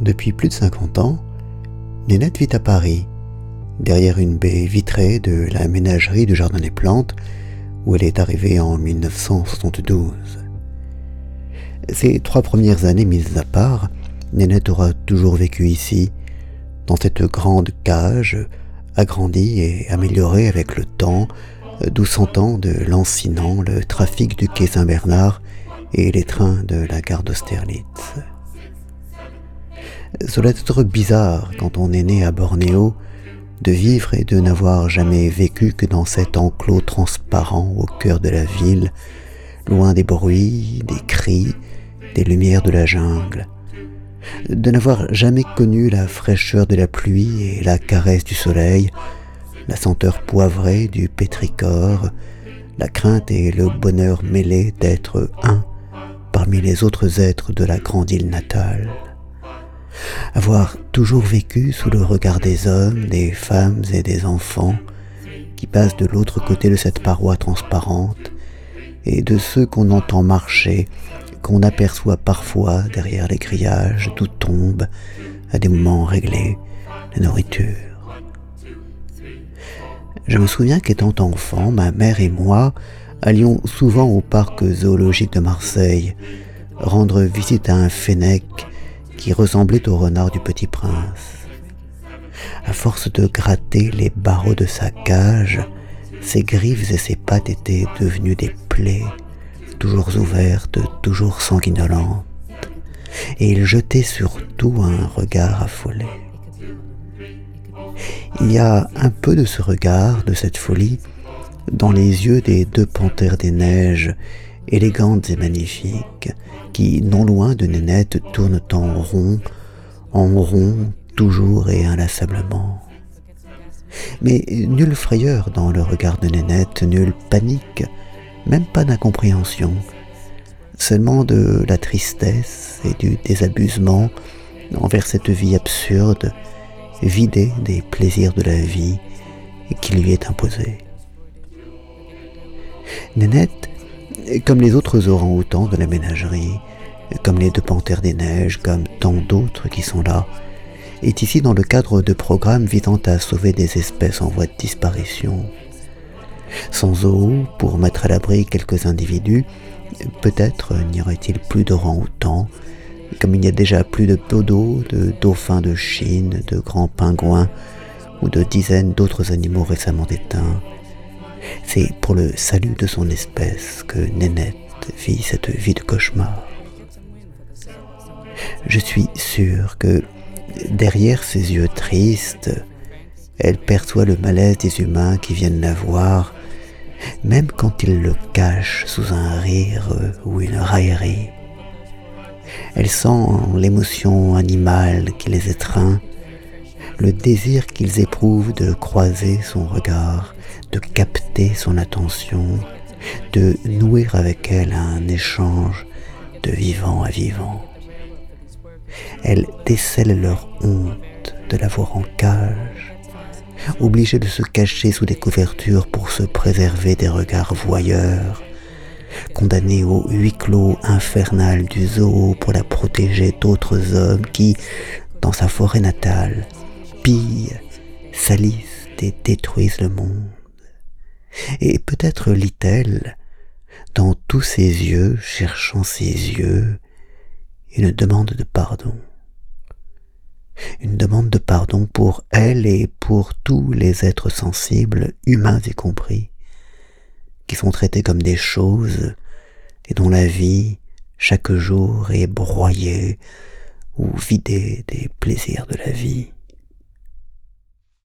Depuis plus de 50 ans, Nénette vit à Paris, derrière une baie vitrée de la ménagerie du Jardin des Plantes, où elle est arrivée en 1972. Ces trois premières années mises à part, Nénette aura toujours vécu ici, dans cette grande cage, agrandie et améliorée avec le temps, d'où s'entend de lancinant le trafic du quai Saint-Bernard et les trains de la gare d'Austerlitz. Cela doit être bizarre quand on est né à Bornéo de vivre et de n'avoir jamais vécu que dans cet enclos transparent au cœur de la ville, loin des bruits, des cris, des lumières de la jungle, de n'avoir jamais connu la fraîcheur de la pluie et la caresse du soleil, la senteur poivrée du pétrichor, la crainte et le bonheur mêlés d'être un parmi les autres êtres de la grande île natale. Avoir toujours vécu sous le regard des hommes, des femmes et des enfants qui passent de l'autre côté de cette paroi transparente et de ceux qu'on entend marcher, qu'on aperçoit parfois derrière les grillages d'où tombe, à des moments réglés, la nourriture. Je me souviens qu'étant enfant, ma mère et moi allions souvent au parc zoologique de Marseille, rendre visite à un fennec qui ressemblait au renard du petit prince. À force de gratter les barreaux de sa cage, ses griffes et ses pattes étaient devenues des plaies, toujours ouvertes, toujours sanguinolentes, et il jetait surtout un regard affolé. Il y a un peu de ce regard, de cette folie, dans les yeux des deux panthères des neiges, élégantes et magnifiques, qui, non loin de Nénette, tournent en rond, en rond, toujours et inlassablement. Mais nulle frayeur dans le regard de Nénette, nulle panique, même pas d'incompréhension, seulement de la tristesse et du désabusement envers cette vie absurde vidé des plaisirs de la vie qui lui est imposée. Nénette, comme les autres orang-outans de la ménagerie, comme les deux panthères des neiges, comme tant d'autres qui sont là, est ici dans le cadre de programmes visant à sauver des espèces en voie de disparition. Sans eau, pour mettre à l'abri quelques individus, peut-être n'y aurait-il plus d'orang-outans, comme il n'y a déjà plus de dodo, de dauphins de Chine, de grands pingouins ou de dizaines d'autres animaux récemment éteints. C'est pour le salut de son espèce que Nénette vit cette vie de cauchemar. Je suis sûr que derrière ses yeux tristes, elle perçoit le malaise des humains qui viennent la voir, même quand ils le cachent sous un rire ou une raillerie. Elle sent l'émotion animale qui les étreint, le désir qu'ils éprouvent de croiser son regard, de capter son attention, de nouer avec elle un échange de vivant à vivant. Elle décèle leur honte de la voir en cage, obligée de se cacher sous des couvertures pour se préserver des regards voyeurs, condamnée au huis clos infernal du zoo pour la protéger d'autres hommes qui, dans sa forêt natale, pillent, salissent et détruisent le monde. Et peut-être lit-elle, dans tous ses yeux, cherchant ses yeux, une demande de pardon. Une demande de pardon pour elle et pour tous les êtres sensibles, humains y compris, qui sont traités comme des choses et dont la vie, chaque jour, est broyée ou vidée des plaisirs de la vie.